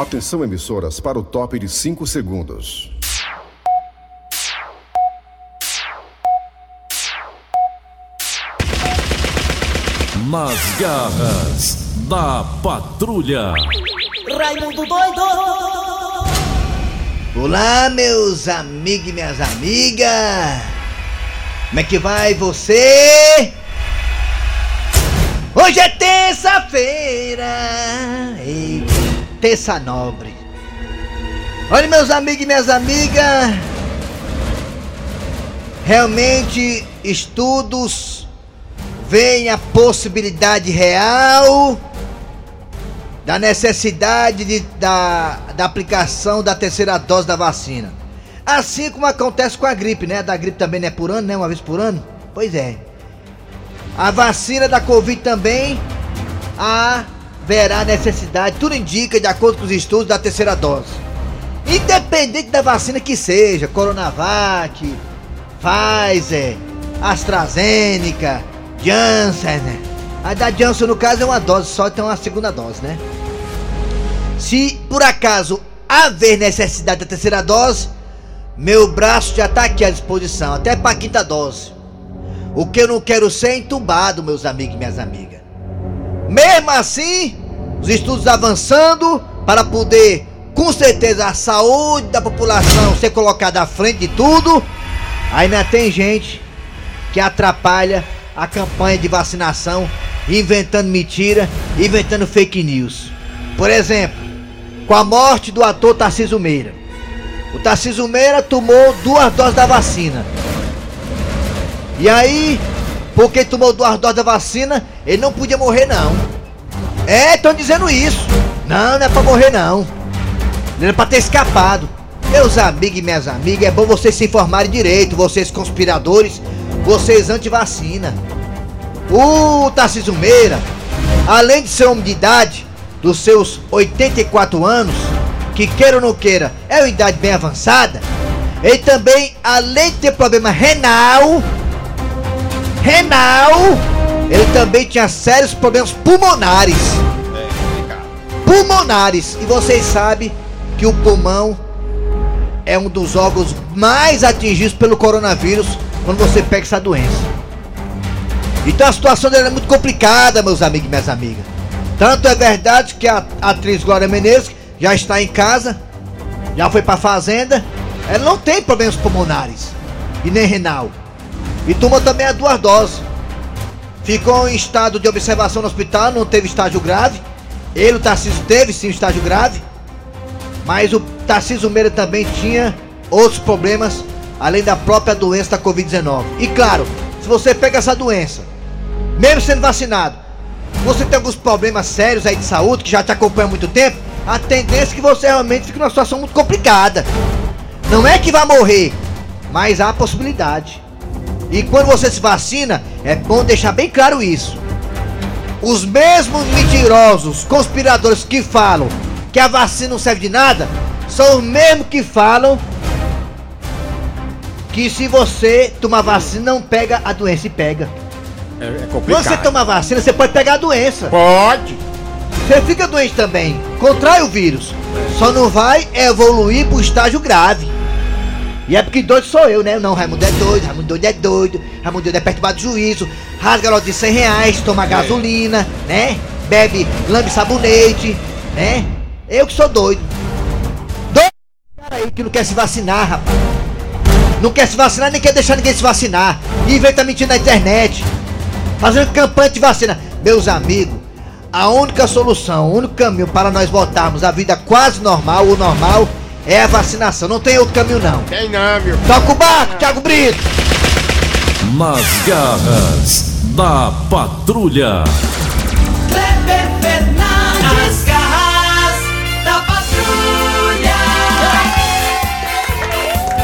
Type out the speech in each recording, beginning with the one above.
Atenção, emissoras, para o top de 5 segundos. Nas garras da patrulha. Raimundo doido! Olá, meus amigos e minhas amigas! Como é que vai você? Hoje é terça-feira! Terça nobre! Olha, meus amigos e minhas amigas! Realmente, estudos veem a possibilidade real da necessidade de, da, da aplicação da terceira dose da vacina. Assim como acontece com a gripe, né? Da gripe também não é por ano, né? Uma vez por ano? Pois é. A vacina da Covid também haverá necessidade, tudo indica, de acordo com os estudos, da terceira dose. Independente da vacina que seja, Coronavac, Pfizer, AstraZeneca, Janssen. né? A da Janssen, no caso, é uma dose só, então é uma segunda dose, né? Se por acaso haver necessidade da terceira dose, meu braço já tá aqui à disposição, até pra quinta dose. O que eu não quero ser é entubado, meus amigos e minhas amigas. Mesmo assim, os estudos avançando para poder, com certeza, a saúde da população ser colocada à frente de tudo, ainda tem gente que atrapalha a campanha de vacinação, inventando mentira, inventando fake news. Por exemplo, com a morte do ator Tarcísio Meira. O Tarcísio Meira tomou duas doses da vacina. E aí, porque tomou duas doses da vacina, ele não podia morrer não. É, estão dizendo isso. Não, não é pra morrer não. Não é pra ter escapado. Meus amigos e minhas amigas, é bom vocês se informarem direito, vocês conspiradores, vocês anti-vacina. O Tarcísio Meira, além de ser homem de idade, dos seus 84 anos, que queira ou não queira, é uma idade bem avançada, ele também, além de ter problema renal, renal, ele também tinha sérios problemas pulmonares. Pulmonares. E vocês sabem que o pulmão é um dos órgãos mais atingidos pelo coronavírus quando você pega essa doença. Então a situação dele é muito complicada, meus amigos e minhas amigas. Tanto é verdade que a atriz Glória Menezes já está em casa, já foi pra fazenda, ela não tem problemas pulmonares e nem renal. E toma também as duas doses. Ficou em estado de observação no hospital, não teve estágio grave. Ele, o Tarcísio, teve sim estágio grave. Mas o Tarcísio Meira também tinha outros problemas, além da própria doença da Covid-19. E claro, se você pega essa doença, mesmo sendo vacinado, você tem alguns problemas sérios aí de saúde que já te acompanham há muito tempo, a tendência é que você realmente fique numa situação muito complicada. Não é que vai morrer, mas há a possibilidade. E quando você se vacina, é bom deixar bem claro isso. Os mesmos mentirosos, conspiradores que falam que a vacina não serve de nada, são os mesmos que falam que se você tomar vacina não pega a doença e pega. É, é Quando complicado. você toma vacina, você pode pegar a doença. Pode. Você fica doente também, contrai o vírus. Só não vai evoluir pro estágio grave. E é porque doido sou eu, né? Não, Raimundo é doido, Raimundo doido é doido, Raimundo doido é perturbado do juízo, rasga lote de 100 reais, toma gasolina, né? Bebe, lambe sabonete, né? Eu que sou doido. Doido cara aí que não quer se vacinar, rapaz. Não quer se vacinar, nem quer deixar ninguém se vacinar. E inventa mentira na internet. Fazendo campanha de vacina. Meus amigos, a única solução, o único caminho para nós voltarmos à vida quase normal, o normal, é a vacinação. Não tem outro caminho, não. Tem não, meu. Toca o barco, Thiago Brito! Nas garras da patrulha. Kleber Fernandes, garras da patrulha.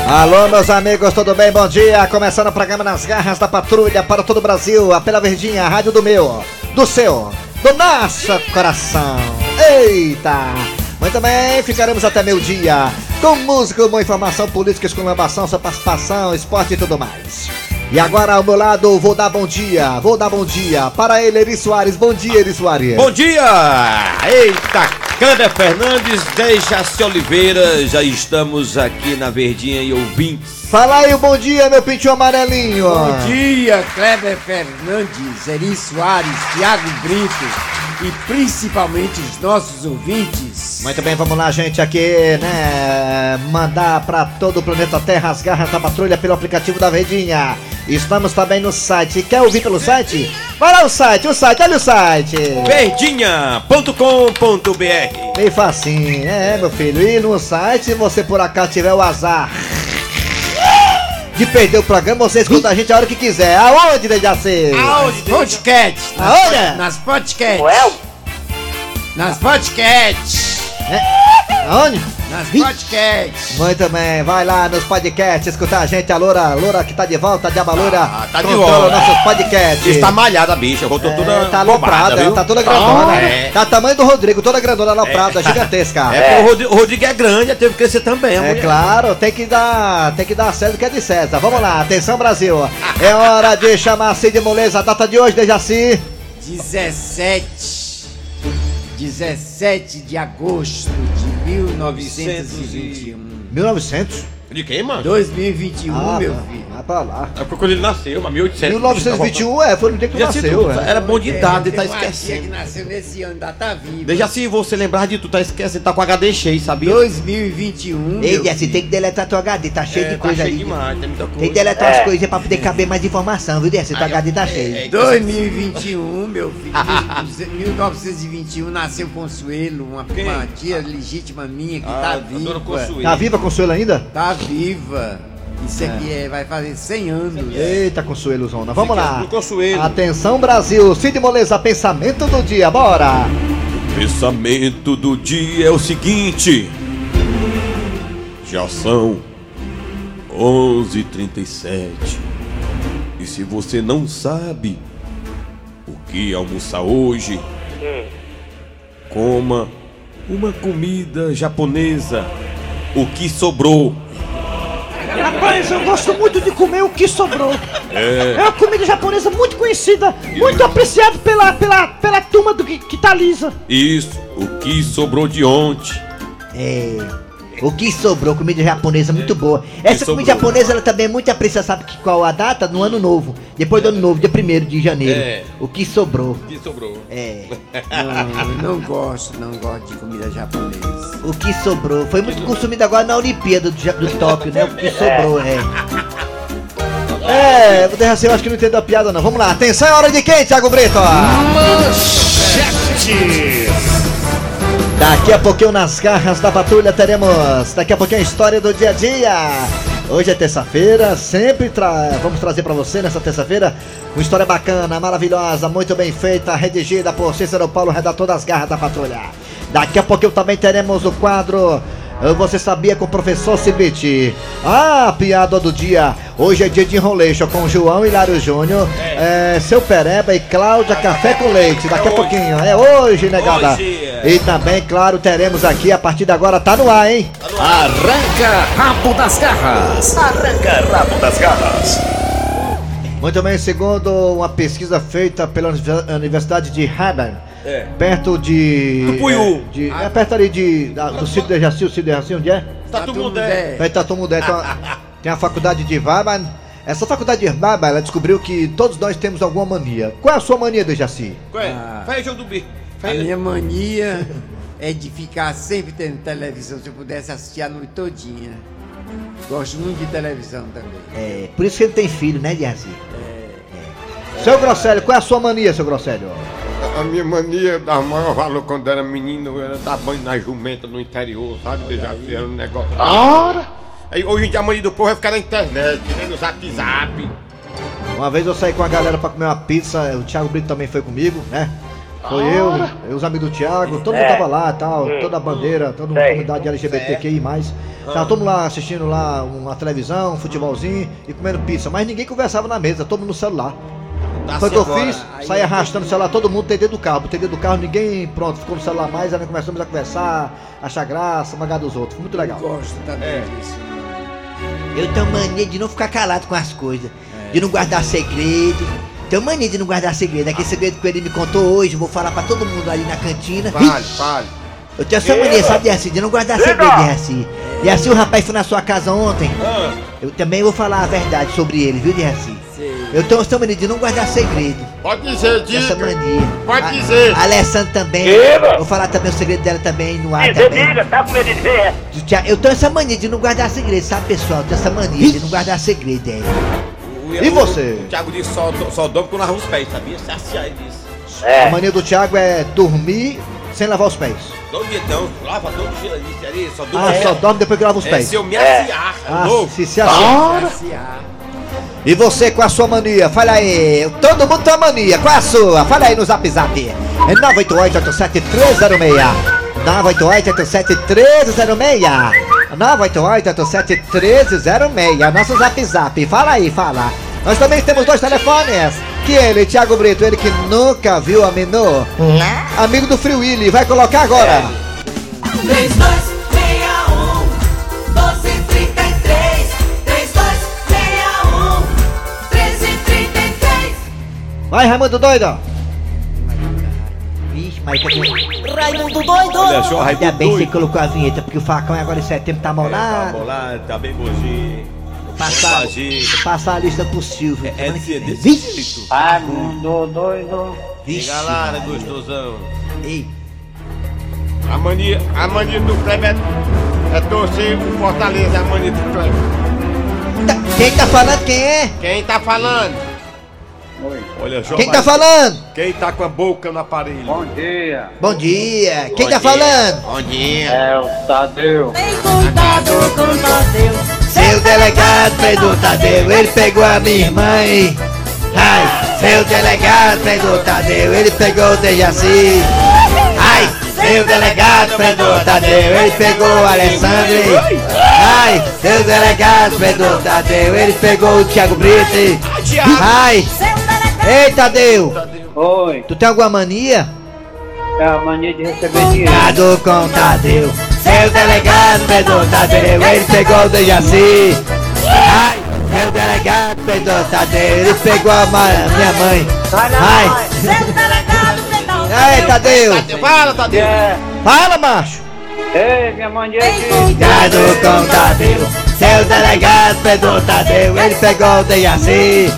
Alô, meus amigos, tudo bem? Bom dia. Começando o programa Nas Garras da Patrulha para todo o Brasil, a pela Verdinha, a rádio do meu, do seu, do nosso coração. Eita! Muito bem, ficaremos até meio-dia com música, boa informação, política, exclamação, sua participação, esporte e tudo mais. E agora ao meu lado, vou dar bom dia, vou dar bom dia para ele, Eri Soares. Bom dia, Eri Soares. Bom dia! Eita Kleber Fernandes, Dejaci Oliveira, já estamos aqui na Verdinha e ouvintes. Fala aí, bom dia, meu pintinho amarelinho. Bom dia, Kleber Fernandes, Eri Soares, Thiago Brito e principalmente os nossos ouvintes. Muito bem, vamos lá, gente, aqui, né? Mandar pra todo o planeta Terra as garras da patrulha pelo aplicativo da Verdinha. Estamos também no site. Quer ouvir pelo site? Vai lá o site, o site, olha o site. Verdinha.com.br Bem facinho, é, meu filho. E no site, se você por acaso tiver o azar de perder o programa, você escuta a gente a hora que quiser. Aonde, Dejaci? Aonde? Podcast. Aonde? Nas podcasts. Nas podcasts. Aonde? Nas podcasts. Muito bem, vai lá nos podcasts escutar a gente, a Loura, Loura que tá de volta, a Diaba Loura, Ah, tá de volta. nossos podcasts. Está malhada a bicha, voltou toda É, tá bombada, aloprada, viu? tá toda grandona. Ah, é. Tá tamanho do Rodrigo, toda grandona aloprada, gigantesca. É, porque o Rodrigo, o Rodrigo é grande, teve que crescer também. É mulher. claro, tem que dar, tem que dar César o que é de César. Vamos lá, atenção Brasil. É hora de chamar Cid Moleza, a data de hoje, Dejaci. 17. 17 de agosto de 1921. 1900. De quem, mano? 2021, Ah, meu filho. Vai pra lá. É porque quando ele nasceu, mas 1800. 1921, é, foi no dia que tu Dejaci, nasceu, tu- é. Era bom de idade, Tem tá tia que esquecendo. nasceu nesse ano, ainda tá viva. Deixa se você lembrar de tu, tá esquecendo, tá com HD cheio, sabia? 2021. Ei, filho. tem que deletar teu HD, tá cheio É, de tá coisa cheio ali. demais, tem muita coisa. Tem que deletar as coisas pra poder caber mais informação, viu, Dejaci? Teu HD tá cheio. 2021, meu filho. 1921 nasceu Consuelo, uma, uma tia legítima minha que Ah, tá a dona viva. Tá viva Consuelo ainda? Tá viva. Isso aqui é, vai fazer 100 anos. Eita, Consuelo Zona. Vamos lá. Consuelo. Atenção, Brasil. Cid Moleza, pensamento do dia, bora. Pensamento do dia é o seguinte. Já são 11h37. E se você não sabe o que almoçar hoje, coma uma comida japonesa. O que sobrou. Rapaz, eu gosto muito de comer o que sobrou. É uma comida japonesa muito conhecida, muito apreciada pela, pela, pela turma do que, que tá lisa. Isso, o que sobrou de ontem. É. O que sobrou, comida japonesa muito boa. Essa sobrou. comida japonesa ela também é muito apreciada, sabe que qual a data? No ano novo. Depois do ano novo, dia 1 de janeiro. É. O que sobrou. O que sobrou. É. Não, não gosto, não gosto de comida japonesa. O que sobrou. Foi muito consumido agora na Olimpíada do, do Tóquio, né? O que sobrou, é. É, vou deixar assim, eu acho que não entendeu a piada não. Vamos lá, atenção, é hora de quem, Thiago Brito? Daqui a pouquinho nas garras da patrulha teremos daqui a pouquinho a história do dia a dia. Hoje é terça-feira, sempre tra vamos trazer pra você nessa terça-feira uma história bacana, maravilhosa, muito bem feita, redigida por Cícero Paulo, redator das garras da patrulha. Daqui a pouquinho também teremos o quadro Você Sabia com o Professor Cibite. Ah, piada do dia. Hoje é dia de enroleixo com João Hilário Júnior, eh, Seu Pereba e Cláudia Café com Leite. Daqui a hoje. pouquinho, é hoje, negada. Hoje, é. E também, claro, teremos aqui a partir de agora, tá no ar, hein? Arranca rabo das garras. Arranca rabo das garras. Muito bem, segundo uma pesquisa feita pela Univer- Universidade de Harvard, É. perto de. Do Puiú. É, de- é perto ali de, da- do Cid de Jaci, o Cid de Jaci, onde é? Tá todo mundo é. Perto da Tomudé, tem, uma- tem a faculdade de Harvard. Essa faculdade de Harvard, ela descobriu que todos nós temos alguma mania. Qual é a sua mania, de Jaci? Qual é? Ah. Faz jogo do bicho. A minha mania é de ficar sempre tendo televisão, se eu pudesse assistir a noite todinha. Gosto muito de televisão também. É, por isso que ele tem filho, né, de Jaci? É. Seu Grosselio, qual é a sua mania, seu Grosselio? A minha mania da maior valor quando era menino era dar banho na jumenta no interior, sabe? Já era um negócio. Ora! Aí, hoje em dia a mania do povo é ficar na internet, né? no zap zap. Uma vez eu saí com a galera pra comer uma pizza, o Thiago Brito também foi comigo, né? Foi eu, eu, os amigos do Thiago, todo mundo tava lá tal, toda a bandeira, toda a comunidade LGBTQI. Tava todo mundo lá assistindo lá uma televisão, um futebolzinho e comendo pizza, mas ninguém conversava na mesa, todo mundo no celular. Foi o que eu agora. fiz, saí arrastando o celular, todo mundo tem dentro do carro, dentro do carro, ninguém, pronto, ficou no celular mais, aí nós começamos a conversar, achar graça, magar dos outros, foi muito legal. Gosto também É. disso. Eu tenho mania de não ficar calado com as coisas, de não guardar segredo. Tenho mania de não guardar segredo. Aquele segredo que ele me contou hoje, eu vou falar pra todo mundo ali na cantina. Fale, fale. Eu tenho essa mania, sabe, Dercy, de não guardar segredo, Dercy. Dercy, o rapaz foi na sua casa ontem. Ah, Eu também vou falar a verdade sobre ele, viu, Dercy? Eu tenho essa mania de não guardar segredo. Pode dizer, Essa diga. mania. Pode A- dizer. A Alessandra também. Vou falar também o segredo dela também no ar Diga, também. diga, tá com medo de dizer? Eu tenho essa mania de não guardar segredo, sabe, pessoal? Eu tenho essa mania de não guardar segredo, é. o- E você? O Thiago disse só, só dorme quando lava os pés, sabia? Se ele disse. A É, mania do Thiago é dormir sem lavar os pés. Todo dia não, lava todo dia disse ali, só dorme. Ah, só dorme depois que lava os É, pés. se eu me assiar, é Ah, louco. se se achar. E você com a sua mania? Fala aí. Todo mundo tem uma mania. Qual é a sua? Fala aí no zap zap. É 988-87306. 988-87306. 988-87306. Nosso zap zap. Fala aí, fala. Nós também temos dois telefones. Que ele, Thiago Brito, ele que nunca viu a menor. Amigo do Free Willy, vai colocar agora. 3261 1233 3261 1333 Vai, Raimundo doido. Vixe, mas que Raimundo doido! Olha só, Raimundo Ainda bem que você colocou a vinheta, porque o facão agora em setembro tá Tá molado. tá bem bonzinho. Passar, passar a lista pro Silvio. É semana que desse, Vixe, jeito. Raimundo doido. vixe. Galera, gostosão. Ei, A mania, a mania do Kleber é, é torcer o Fortaleza, a mania do Kleber. tá- quem tá falando? Quem é? Quem tá falando? Olha só. Quem tá falando? Quem tá com a boca no aparelho? Bom dia. Bom dia. Quem Bom tá dia. falando? Bom dia. É o Tadeu. Tem cuidado com Pedro Tadeu, ele pegou a minha irmã. Ai, seu delegado Pedro Tadeu, ele pegou o Dejaci. Ai, seu delegado Pedro Tadeu, ele pegou o Alessandro. Ai, seu delegado Pedro Tadeu, ele pegou o Thiago Brito. Ai, ei Tadeu, Oi. tu tem alguma mania? É a mania de receber dinheiro. Cuidado com Tadeu, seu delegado Pedro Tadeu, ele pegou o Dejaci. Ai, seu delegado Pedro Tadeu, ele pegou a ma- minha mãe. Ai, ai Tadeu, Fala, Tadeu. É. fala macho. Ei, minha mania de... Cuidado com Tadeu, seu delegado Pedro Tadeu, ele pegou o Dejaci.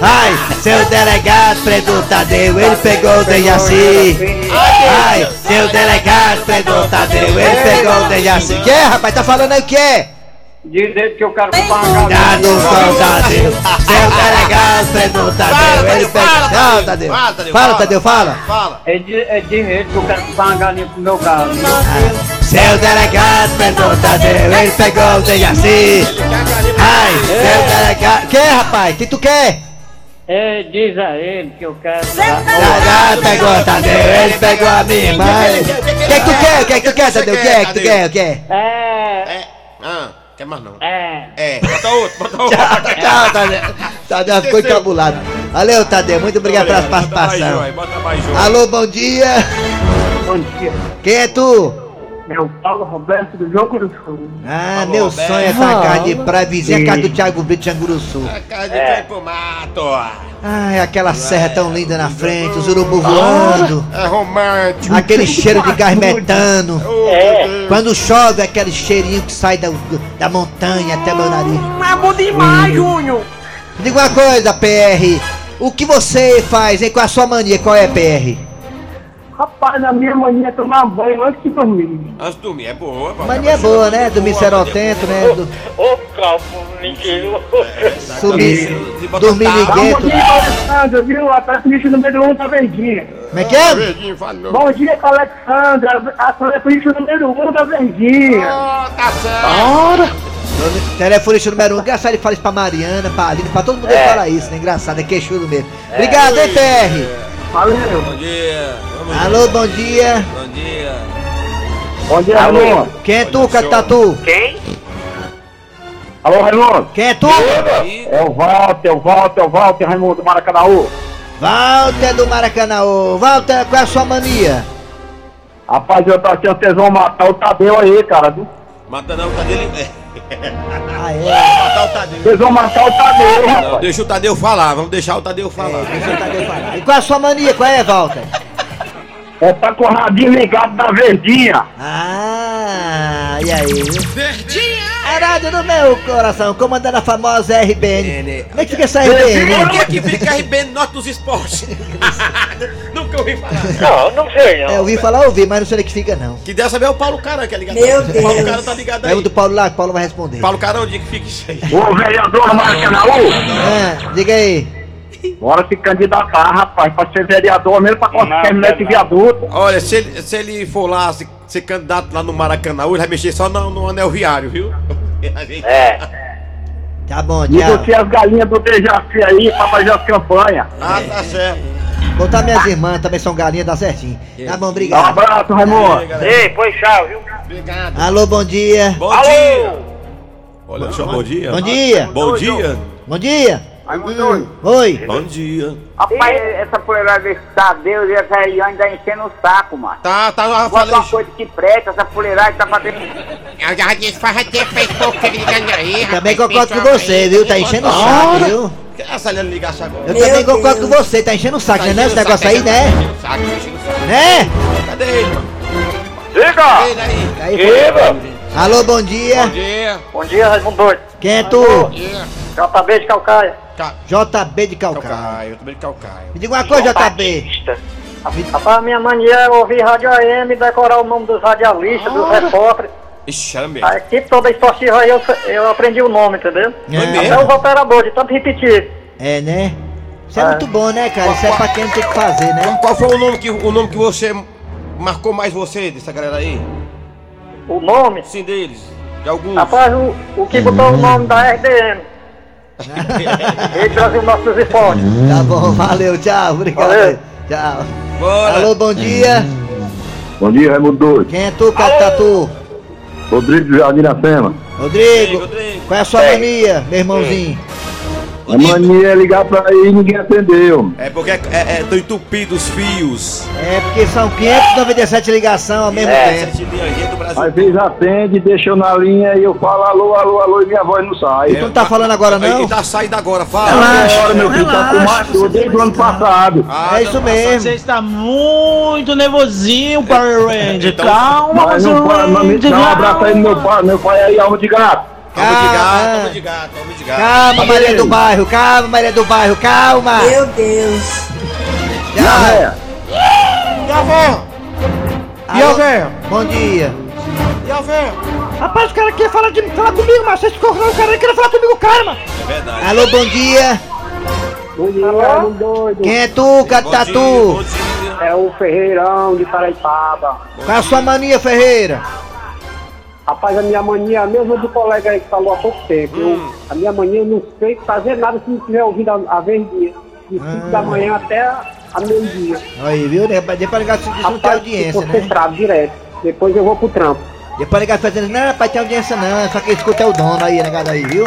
Ai, seu delegado Pedro Tadeu, ele pegou o Dejaci. Ai, seu delegado Pedro Tadeu, ele pegou o Dejaci. Que é, rapaz? Tá falando aí o que é? Dizer que eu quero comprar uma Cuidado casa. com Tadeu, seu delegado Pedro Tadeu, ele pegou. Não, Tadeu. Fala, Tadeu, Fala, fala. Tadeu, fala. Fala. É, de, é dinheiro que eu quero comprar uma galinha pro meu galo. Seu delegado Pedro Tadeu, ele pegou o Dejaci. Ai, seu delegado. Que é, rapaz? O que tu quer? É, diz a ele que eu quero... Delegado pegou Tadeu, ele pegou a minha mãe. O que que tu quer? O que que tu quer, Tadeu? O que é que tu quer? O que é? É... É. Ah, quer mais não. É... É. Bota outro, bota outro. Tchau, Tadeu. Tadeu ficou encabulado. Valeu, Tadeu. Muito obrigado pela participação. Bota mais um. Alô, bom dia. Bom dia. Quem é tu? É o Paulo Roberto do Jogo do Sul. Ah, Alô, meu Roberto. sonho é essa casa de praia vizinha, a casa do Thiago Brito de Anguruçu. A casa de é. pro mato. Ai, aquela serra tão linda na frente, os urubu voando, É romântico. aquele cheiro de gás metano. Oh, É. Quando chove, aquele cheirinho que sai da, da montanha até meu nariz. É bom demais, Júnior. Diga uma coisa, PR. O que você faz, hein? Qual é a sua mania? Qual é, PR? Rapaz, a minha mania é tomar banho antes de dormir. Antes de dormir é boa. pô. Mania é boa, né? Dormir serotento, né? Do, Ô, calvo, ninguém. sumir, dormir tal. Bom liguento. dia, Alexandra, viu? A bicho número 1 um da Verdinha. Como é que Ah, é? Bom dia com a Alexandra, a bicho número 1 um da Verdinha. Oh, tá certo. Telefonista número um. Engraçado ele fala isso pra Mariana, pra Aline, pra todo mundo ele fala isso, né? Engraçado, é queixudo mesmo. Obrigado, hein, PR? Valeu. Bom dia. Vamos Alô, bom dia. Bom dia. Bom dia, Raimundo. Quem é tu, Catatu? Quem? Alô, Raimundo. Quem é tu? É o Walter, o Walter, o Walter, Raimundo do Maracanãú. Walter do Maracanã. Walter, qual é a sua mania? Rapaz, eu tô achando que vocês vão matar o Tadeu aí, cara. viu? Mata não, o Tadeu. É. Ah, é? Matar o Tadeu. Vocês vão matar o Tadeu, Não, rapaz. deixa o Tadeu falar. Vamos deixar o Tadeu falar. É, deixa o Tadeu falar. E qual é a sua mania? Qual é, Walter? É tá com o radinho ligado da verdinha. Ah, e aí? Verdinha! Arado no meu coração, comandando a famosa RBN. Como é que fica essa Por RBN? que que fica RBN Norte dos Esportes? Nunca ouvi falar. Não, não sei É, eu ouvi falar, ouvi, mas não sei onde que fica não. Que deve saber é o Paulo Carão, que é ligado. Meu O Paulo Deus. Carão tá ligado É o aí. do Paulo lá, que o Paulo vai responder. Paulo Carão, onde que fica isso aí? Ô vereador Maracanãú, Ah, diga aí. Bora se candidatar, rapaz, pra ser vereador mesmo pra conseguir terminar esse viaduto. Olha, se ele, se ele for lá, se, ser candidato lá no Maracanã, ele vai mexer só no, no anel viário, viu? É. Tá bom, E tchau. você as galinhas do Dejaci aí pra fazer as campanhas. Ah, tá certo. Botar minhas irmãs também são galinhas, dá certinho. Tá bom, Um obrigado. abraço, Raimundo. Ei, pois tchau, viu? Obrigado. Alô, bom dia. Bom dia. Olha, eu bom dia. Bom dia. Bom dia. Bom dia. Raimundo. Oi. Bom dia. Rapaz, essa fuleirada desse Tadeu e essa aí ainda ainda o saco, mano. Tá, tá, eu falei. uma coisa que presta, essa fuleirada tá fazendo. Eu já disse pra ter feito pouco ligando aí, Também concordo com você, viu? Tá enchendo o saco, viu? Que essa ali ligasse agora? Eu também concordo com você, tá enchendo o saco, né? Esse enchendo negócio aí, né? tá enchendo o saco, tá enchendo o saco. Né? Cadê ele, mano? Ele aí. Alô, bom dia. Bom dia. Bom dia, Raimundo. Quem é tu? JB de Calcaia. Ca- JB de Calcaia. Também de Calcaio. Me diga uma coisa, JB. Rapaz, minha mania é ouvir rádio AM, decorar o nome dos radialistas, dos repórteres. Ixi, era mesmo. A equipe toda esportiva aí eu, eu aprendi o nome, entendeu? É. mesmo? Até os operadores, de tanto repetir. É, né? Isso é, É. muito bom, né, cara? Isso é pra quem tem que fazer, né? Qual foi o nome que, o nome que você marcou mais você dessa galera aí? O nome? Sim, deles. De alguns. Rapaz, o, o que botou o nome da RDM. Rede Brasil Nossos Esportes. Tá bom, valeu, tchau, obrigado. Valeu. Tchau. Bora. Alô, bom dia. Bom dia, Raimundo Doido. Quem é tu, Catatu? Rodrigo Jardim Iracema. Rodrigo, Rodrigo. qual é a sua mania, meu irmãozinho? A mania é ligar pra aí e ninguém atendeu. É porque é, é, é, tão entupido os fios. É porque são 597 ligações ao mesmo É, tempo. Às vezes atende, deixa eu na linha e eu falo alô, alô, alô e minha voz não sai. E tu não tá falando agora, não? Ele tá saindo agora, fala. Agora, meu filho, tá com macho desde o ano passado. Ah, É isso não, mesmo. Você está muito nervosinho, Power Ranger. Então- Calma, Mas Power não Ranger. dá um abraço aí no meu pai, meu pai aí, alma de gato. Alma de gato, Calma. alma de gato, alma de gato. Calma, Maria do Bairro, calma, Maria do Bairro, calma. Meu Deus. E a véia? E? E Alô, véia? Bom dia. E a véia? Rapaz, o cara quer falar, de, falar comigo, mas vocês correram o cara aí queria falar comigo, cara, mano. É verdade. Alô, bom dia. Bom dia, Raimundo doido. Quem é tu, Catatu? É o Ferreirão de Paraipaba. Qual é a sua mania, Ferreira? Rapaz, a minha mania é a mesma do colega aí que falou há pouco tempo. Eu- a minha mania eu não sei fazer nada se não estiver ouvindo a, a verdinha. De 5 da manhã até a, meio-dia. Aí, viu? né? Depois ligar isso não tem audiência, né? concentrado direto. Depois eu vou pro trampo. Depois ligar fazendo, não, rapaz, tem audiência não, só que escuta é o dono aí, negado aí, viu?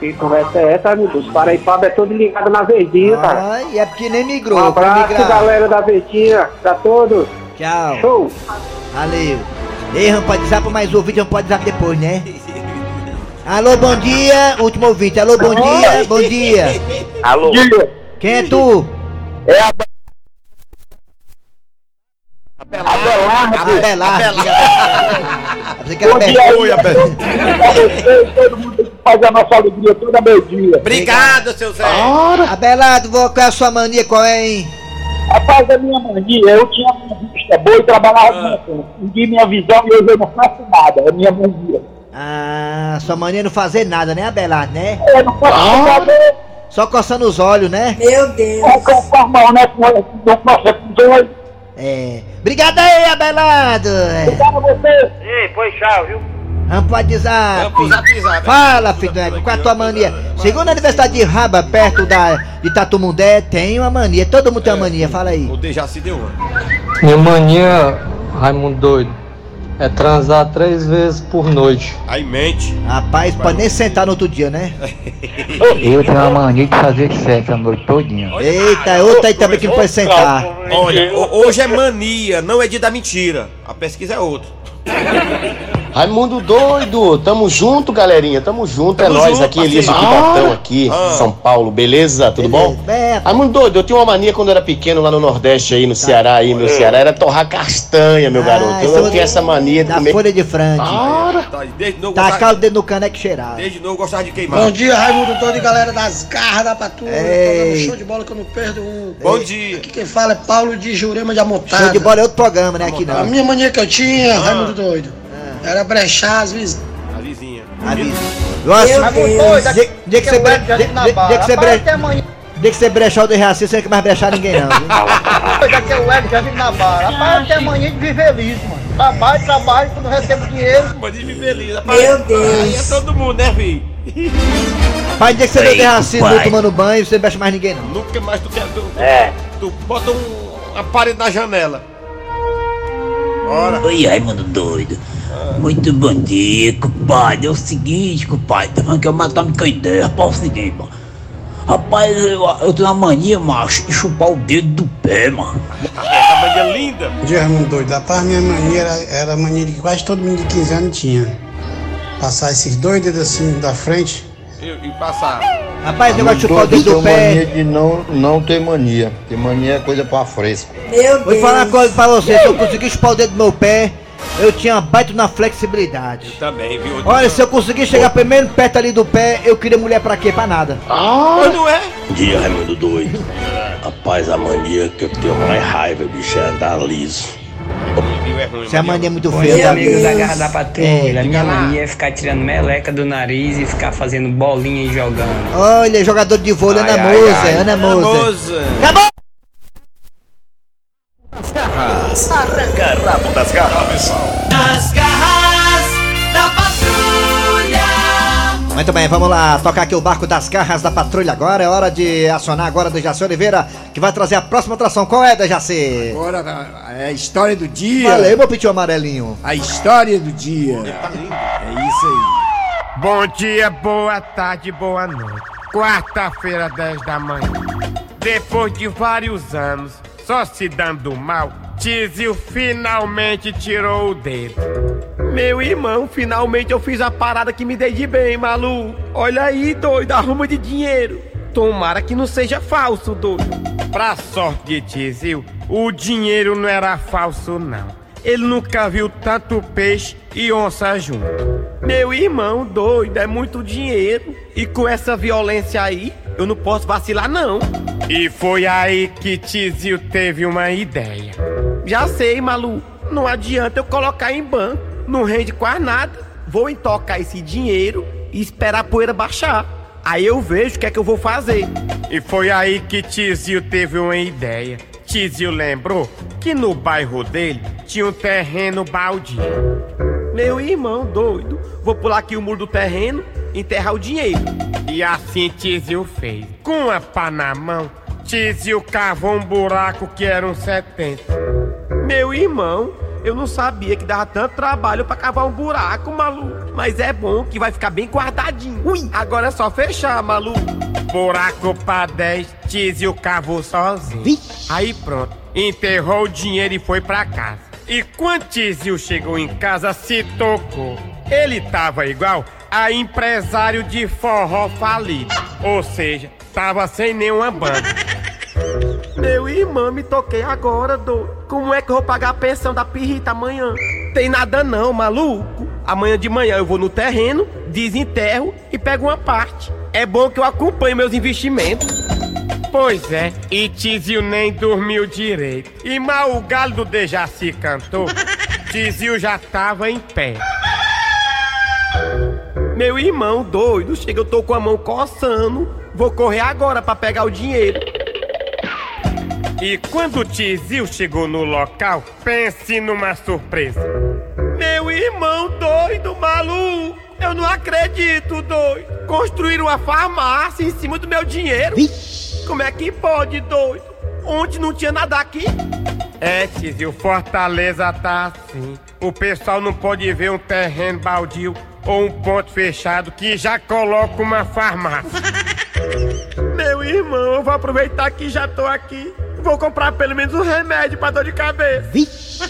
Que conversa é essa, meu Deus? Paraipaba é todo ligado na verdinha, cara. Ai, é porque nem Um migrou, quando abraço, galera da verdinha. Pra todos. Tchau. Show. Valeu. Ei, não pode zap mais o vídeo, não pode zap depois, né? Alô, bom dia. Último ouvinte. Alô, bom dia. Bom dia. Alô. Quem é tu? É a Abelardo. Você quer Bom Abelardo? dia, Oi, Abel. Pra vocês, todo mundo que faz a nossa alegria toda meio-dia. Obrigado, seu Zé. Abelardo, vou- qual é a sua mania? Qual é, hein? Rapaz, a minha mania, eu tinha vista boa e trabalhava Ah. Segui minha visão e hoje eu não faço nada. É minha mania. Ah, sua mania é não fazer nada, né, Abelardo, né? Eu não faço nada. Só coçando os olhos, né? Meu Deus. Não faço mal, né? É. Obrigado aí, Abelardo. É. Obrigado a você. Ei, pois tchau, viu? Vamos pro WhatsApp. Vamos pro zap, zap. Fala, filho, do ego, qual é a tua mania? Segundo a Universidade de Raba, perto da, de Tatumundé, tem uma mania. Todo mundo tem uma mania, fala aí. O Dejaci deu uma. Minha mania, Raimundo doido, é transar três vezes por noite. Aí mente. Rapaz, pode nem sentar no outro dia, né? Eu tenho uma mania de fazer sexo a noite todinha. Eita, outra aí também que não pode sentar. Olha, ho- hoje é mania, não é dia da mentira. A pesquisa é outra. Raimundo doido, tamo junto, galerinha, tamo junto, Tamo é junto, aqui, Elias de. Cubatão aqui, Ah. São Paulo, beleza? Tudo bom? Beto. Raimundo doido, eu tinha uma mania quando eu era pequeno lá no Nordeste aí, no Ceará aí, meu Ceará, era torrar castanha, meu garoto. Eu, eu tinha essa mania de Da comer. folha de frango. Tá, desde novo, Tacar gostava, o dedo no caneco cheirado. desde novo gostava de queimar. Bom dia, Raimundo Doido e galera das garras da patrulha. Programa show de bola que eu não perdo um. Bom dia. Aqui quem fala é Paulo de Jurema de Amontada. Show de bola é outro programa, né? Aqui A não. minha mania que eu tinha, Raimundo Doido, era brechar as vizinhas. A vizinha. Avisa. Nossa, Meu Deus. dia que que você bre- dia que você brechar o de racismo, você não quer mais brechar ninguém, não. viu? Já que eu Hélio, já vivo na barra. Rapaz, eu tenho mania de viver liso, mano. Trabalho, trabalho, quando recebo dinheiro. Mania de viver liso. Meu Deus. Aí é todo mundo, né, filho? Mas dia que você deu racismo pai. tomando banho, você não brecha mais ninguém, não. Nunca mais tu quer. Tu, É. Tu bota um, uma parede na janela. Ora. Oi, Raimundo doido. Muito bom dia, compadre. É o seguinte, compadre. Tá falando que eu matar me com ideia. Rapaz, é o seguinte, mano. Rapaz, eu, eu tenho uma mania, macho, de chupar o dedo do pé, mano. Essa mania linda. Bom dia, Raimundo Doido. Rapaz, minha mania era, era a mania que quase todo mundo de 15 anos tinha. Passar esses dois dedos assim da frente. E, e passar. Rapaz, negócio de chupar o dedo do pé. mania de não, não ter mania. Ter mania é coisa pra fresco. Vou falar uma coisa pra você, se eu conseguir chupar o dedo do meu pé, eu tinha baito na flexibilidade. Também, viu? Olha, se eu conseguir chegar primeiro perto ali do pé, eu queria mulher pra quê? Pra nada. Mas não é? Bom dia, Raimundo doido. Rapaz, a mania que eu tenho mais raiva, bicho, é andar liso. É ruim. Se a mania é muito Bom feia. dia, tá? amigos da Garra da Patrulha. É, a minha mania é ficar tirando meleca do nariz e ficar fazendo bolinha e jogando. Olha, jogador de vôlei, Ana Ai, ai, Moza, ai. Ana Ana. Moza. Acabou! Garras. Arranca rabo das garras. Nas garras da patrulha. Muito bem, vamos lá, tocar aqui o barco das garras da patrulha agora. É hora de acionar agora do Jaci Oliveira, que vai trazer a próxima atração. Qual é, Dejaci? Agora é a história do dia. Valeu, meu pitinho amarelinho. A história do dia. É isso aí. Bom dia, boa tarde, boa noite. Quarta-feira, 10 da manhã. Depois de vários anos, só se dando mal, Tizio finalmente tirou o dedo. Meu irmão, finalmente eu fiz a parada que me dei de bem, Malu. Olha aí, doido, arruma de dinheiro. Tomara que não seja falso, doido. Pra sorte de Tizio, o dinheiro não era falso, não. Ele nunca viu tanto peixe e onça junto. Meu irmão, doido, é muito dinheiro. E com essa violência aí, eu não posso vacilar, não. E foi aí que Tizio teve uma ideia. Já sei, Malu, não adianta eu colocar em banco. Não rende quase nada. Vou entocar esse dinheiro e esperar a poeira baixar. Aí eu vejo o que é que eu vou fazer. E foi aí que Tizio teve uma ideia. Tizio lembrou que no bairro dele tinha um terreno baldio. Meu irmão doido, vou pular aqui o muro do terreno enterrar o dinheiro. E assim Tizio fez. Com a pá na mão, Tizio cavou um buraco que era um 70. Meu irmão, eu não sabia que dava tanto trabalho pra cavar um buraco, maluco. Mas é bom que vai ficar bem guardadinho. Ui, agora é só fechar, maluco. Buraco pra 10, Tizio cavou sozinho. Aí pronto, enterrou o dinheiro e foi pra casa. E quando Tizio chegou em casa, se tocou. Ele tava igual a empresário de forró falido. Ou seja, tava sem nenhuma banda. Meu irmão, me toquei agora, do. Como é que eu vou pagar a pensão da pirrita amanhã? Tem nada não, maluco. Amanhã de manhã eu vou no terreno, desenterro e pego uma parte. É bom que eu acompanhe meus investimentos. Pois é, e Tizio nem dormiu direito. E mal o galo do Dejaci cantou, Tizio já tava em pé. Meu irmão doido, chega, eu tô com a mão coçando. Vou correr agora pra pegar o dinheiro. E quando o Tizio chegou no local, pense numa surpresa. Meu irmão doido, maluco! Eu não acredito, doido! Construíram uma farmácia em cima do meu dinheiro! Como é que pode, doido? Onde não tinha nada aqui? É, Tizio, Fortaleza tá assim. O pessoal não pode ver um terreno baldio ou um ponto fechado que já coloca uma farmácia. Meu irmão, eu vou aproveitar que já tô aqui. Vou comprar pelo menos um remédio pra dor de cabeça.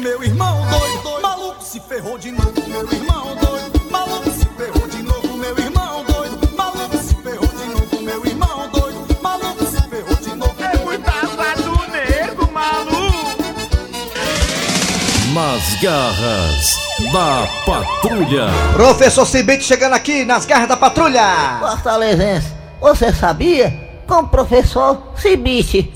Meu irmão doido, maluco se ferrou de novo, meu irmão doido. Maluco se ferrou de novo, meu irmão doido. Maluco se ferrou de novo, meu irmão doido. Maluco se ferrou de novo. É muita do nego, maluco. Nas garras da patrulha. Professor Cibite chegando aqui nas garras da patrulha. Fortalezense, você sabia? Com o professor Cibite.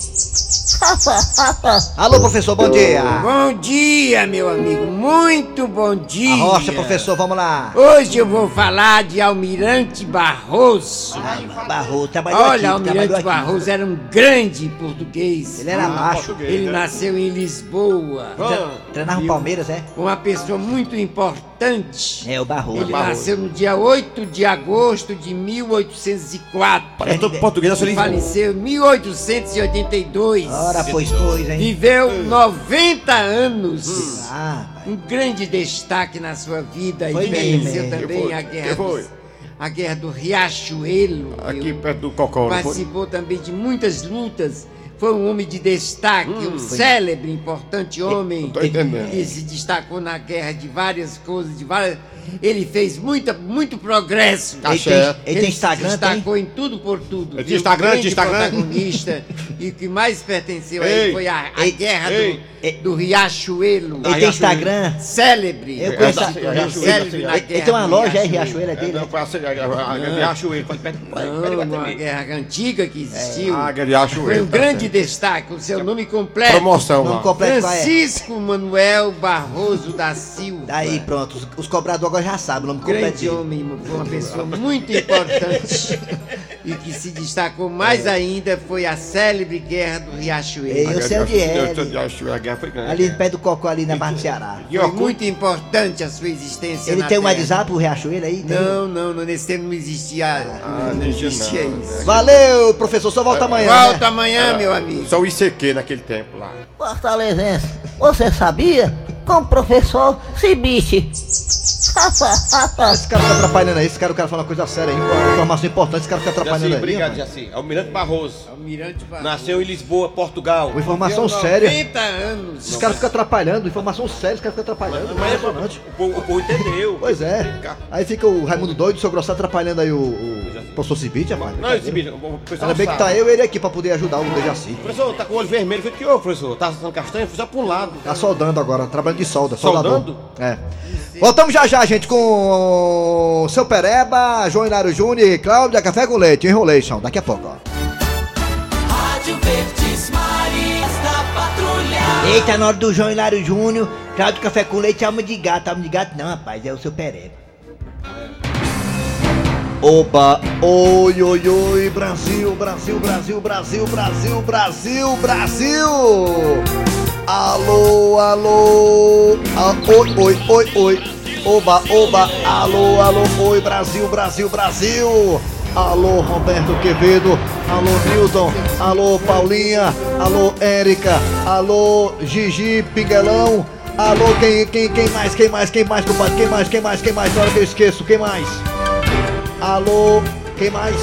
Alô, professor, bom dia. Bom dia, meu amigo. Muito bom dia. Arrocha, professor, vamos lá. Hoje eu vou falar de Almirante Barroso. Barroso, trabalhou Olha, aqui, Almirante. Barroso era um grande português. Ele era macho. Ele nasceu em Lisboa. Tre- Treinava o Palmeiras, é? Uma pessoa muito importante. É, o Barroso. Ele nasceu no dia 8 de agosto de 1804. Parece todo português, nasceu em Ele Lisboa. faleceu em 1882. Ora, pois, pois, hein? Viveu 90 anos. Hum. Ah, um grande destaque na sua vida. Foi e venceu também Que foi? a guerra, Que foi? dos- a guerra do Riachuelo. Aqui viu? perto do Cocó. Participou também de muitas lutas. Foi um homem de destaque, um foi. célebre, importante homem. tô entendendo. Que se destacou na guerra de várias coisas, de várias. Ele fez muita, muito progresso. Tá. Ele tem se Instagram, destacou em tudo por tudo. Ele tem Instagram, tem Instagram? protagonista. e o que mais pertenceu a ele foi a, a ei, guerra ei. do, do Riachuelo. Ele tem Instagram. Célebre. Eu conheço- Célebre na Ele tem uma loja, é Riachuelo. Riachuelo, é dele, Não, né? foi a a- a- a Riachuelo, foi perto Não, uma guerra antiga que existiu. Ah, a Riachuelo, Foi um tá grande certo. destaque. O seu nome completo. Promoção Nome completo é? Francisco Manuel Barroso da Silva. Daí, pronto, os, os cobradores agora já sabem o nome completo Grande dele. homem, foi uma pessoa muito importante e que se destacou mais ainda foi a célebre guerra do Riachuelo. Eu sei onde é, Eu sei ali. onde Riachuelo, a guerra foi grande. Ali no pé do Cocó, ali na Barra do Ceará. E Foi muito importante a sua existência Ele na tem um. WhatsApp, o Riachuelo aí? Tem? Não, não, não, nesse tempo não existia, Ah, não existia existia não. isso. Valeu, professor, só volta amanhã. Volta né? amanhã, meu amigo. Só o ICQ naquele tempo lá. Fortalezense, você sabia? Com o professor Cibite. Esse cara fica atrapalhando aí, esse cara, o cara fala uma coisa séria aí, informação importante, esse cara fica atrapalhando Jaci, aí. obrigado. Jaci. Almirante Barroso. Almirante Barroso. Nasceu em Lisboa, Portugal. Uma informação séria. 90 anos. Esse cara fica atrapalhando, informação séria, esse cara fica atrapalhando. Mas é impressionante. o povo, o povo entendeu. Pois é. Aí fica o Raimundo doido, o seu Grosso atrapalhando aí o, o professor Cibite, rapaz. Não, bicho, o pessoal Ainda bem que tá eu e ele aqui pra poder ajudar o Dejaci. Professor, tá com o olho vermelho. Foi que ô, professor? Tá assando castanha? Foi só pra um lado. Tá soldando agora, trabalhando de solda, soldador. Soldando? É. Voltamos já já, gente, com o seu Pereba, João Hilário Júnior e Cláudia Café com Leite, Enrolation, daqui a pouco, ó. Rádio Verdes da Patrulha. Eita, na hora do João Hilário Júnior, Cláudio Café com Leite, alma de gato, alma de gato não, rapaz, é o seu Pereba. Opa, oi, oi, oi, Brasil, Brasil, Brasil, Brasil, Brasil, Brasil, Brasil! Alô, alô, ah, oi, oi, oi, oi, oba, oba, alô, alô, oi, Brasil, Brasil, Brasil! Alô, Roberto Quevedo, alô, Newton, alô, Paulinha, alô, Érica, alô, Gigi Pinguelão, alô, quem, quem, quem mais, quem mais, quem mais, compadre, quem mais, quem mais, quem mais, na hora que eu esqueço, quem mais? Alô, quem mais?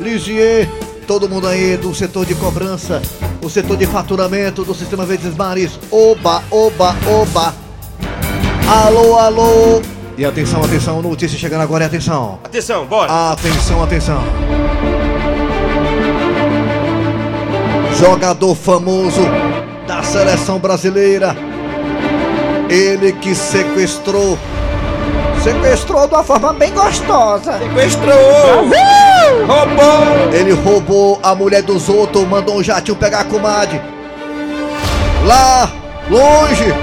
Lisier, todo mundo aí do setor de cobrança, o setor de faturamento do Sistema Verdes Mares. Oba, oba, oba. Alô, alô. E atenção, atenção, notícia chegando agora, e atenção. Atenção, bora. Atenção, atenção. Jogador famoso da seleção brasileira. Ele que sequestrou. Sequestrou de uma forma bem gostosa. Sequestrou! Roubou! Ele roubou a mulher dos outros, mandou um jatinho pegar a comadre. Lá, longe.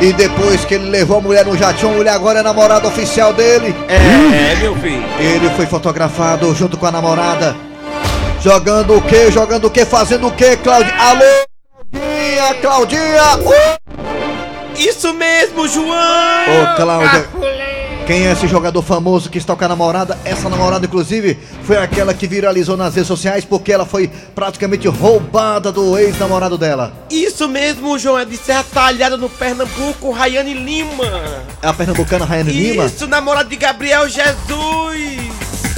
E depois que ele levou a mulher no jatinho, a mulher agora é namorada oficial dele. É, meu filho. Ele foi fotografado junto com a namorada. Jogando o quê? Jogando o quê? Fazendo o quê, Claudinha? Alô, Claudinha, Claudinha! Uh! Isso mesmo, João! Ô, Cláudia, quem é esse jogador famoso que está com a namorada? Essa namorada, inclusive, foi aquela que viralizou nas redes sociais porque ela foi praticamente roubada do ex-namorado dela. Isso mesmo, João. É de Serra Talhada no Pernambuco, Rayane Lima. É a pernambucana Raiane Lima. Isso, namorado de Gabriel Jesus.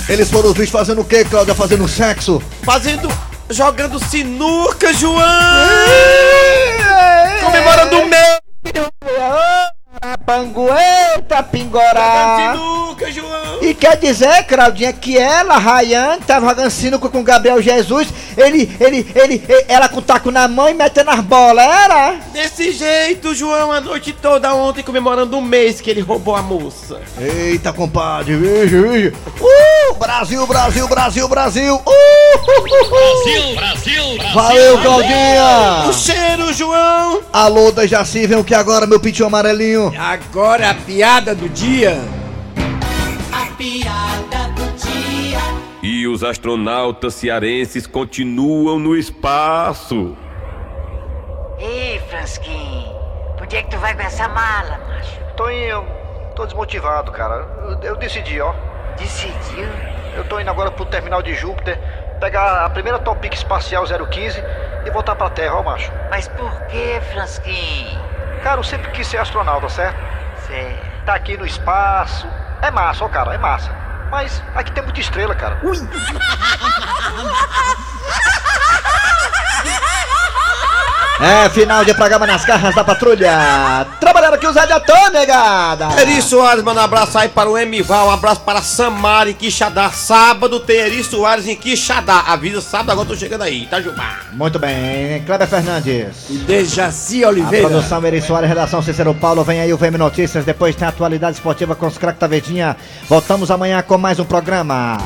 Eles foram vistos fazendo o quê, Cláudia? Fazendo sexo? Fazendo. jogando sinuca, João! Comemorando o meu! Pango, eita, pingorá. Sinuca, João. E quer dizer, Claudinha, que ela, Rayane, tava jogando sinuca com Gabriel Jesus, ele, ele, ele, e- ela com o taco na mão e metendo as bolas, era? Desse jeito, João, a noite toda ontem comemorando um mês que ele roubou a moça. Eita, compadre, veja, veja. Uh, Brasil, Brasil, Brasil, Brasil. Uh, Brasil, Brasil, Valeu, Claudinha. O cheiro, João. Alô, da Jaci, vem o que agora, meu pitinho amarelinho? Agora a piada do dia. A piada do dia. E os astronautas cearenses continuam no espaço. Ei, Fransquinho, por que que tu vai com essa mala, macho? Tô indo, tô desmotivado, cara. Eu, eu decidi, ó. Decidiu? Eu tô indo agora pro terminal de Júpiter, pegar a primeira Topic Espacial 015 e voltar pra Terra, ó, macho. Mas por que, Fransquinho? Cara, eu sempre quis ser astronauta, certo? Certo. Tá aqui no espaço. É massa, ó, cara, é massa. Mas aqui tem muita estrela, cara. Ui! É, final de programa nas garras da patrulha. Aqui o Zé de Atô, negada. Eri Soares, manda um abraço aí para o Emival, um abraço para Samara em Quixadá. Sábado tem Eri Soares em Quixadá. Avisa sábado, agora tô chegando aí, tá, Gilmar? Muito bem, Kleber Fernandes. E Dejaci A Oliveira. produção Eri Soares, redação Cícero Paulo. Vem aí o VM Notícias, depois tem a atualidade esportiva com os craques da Vedinha. Voltamos amanhã com mais um programa.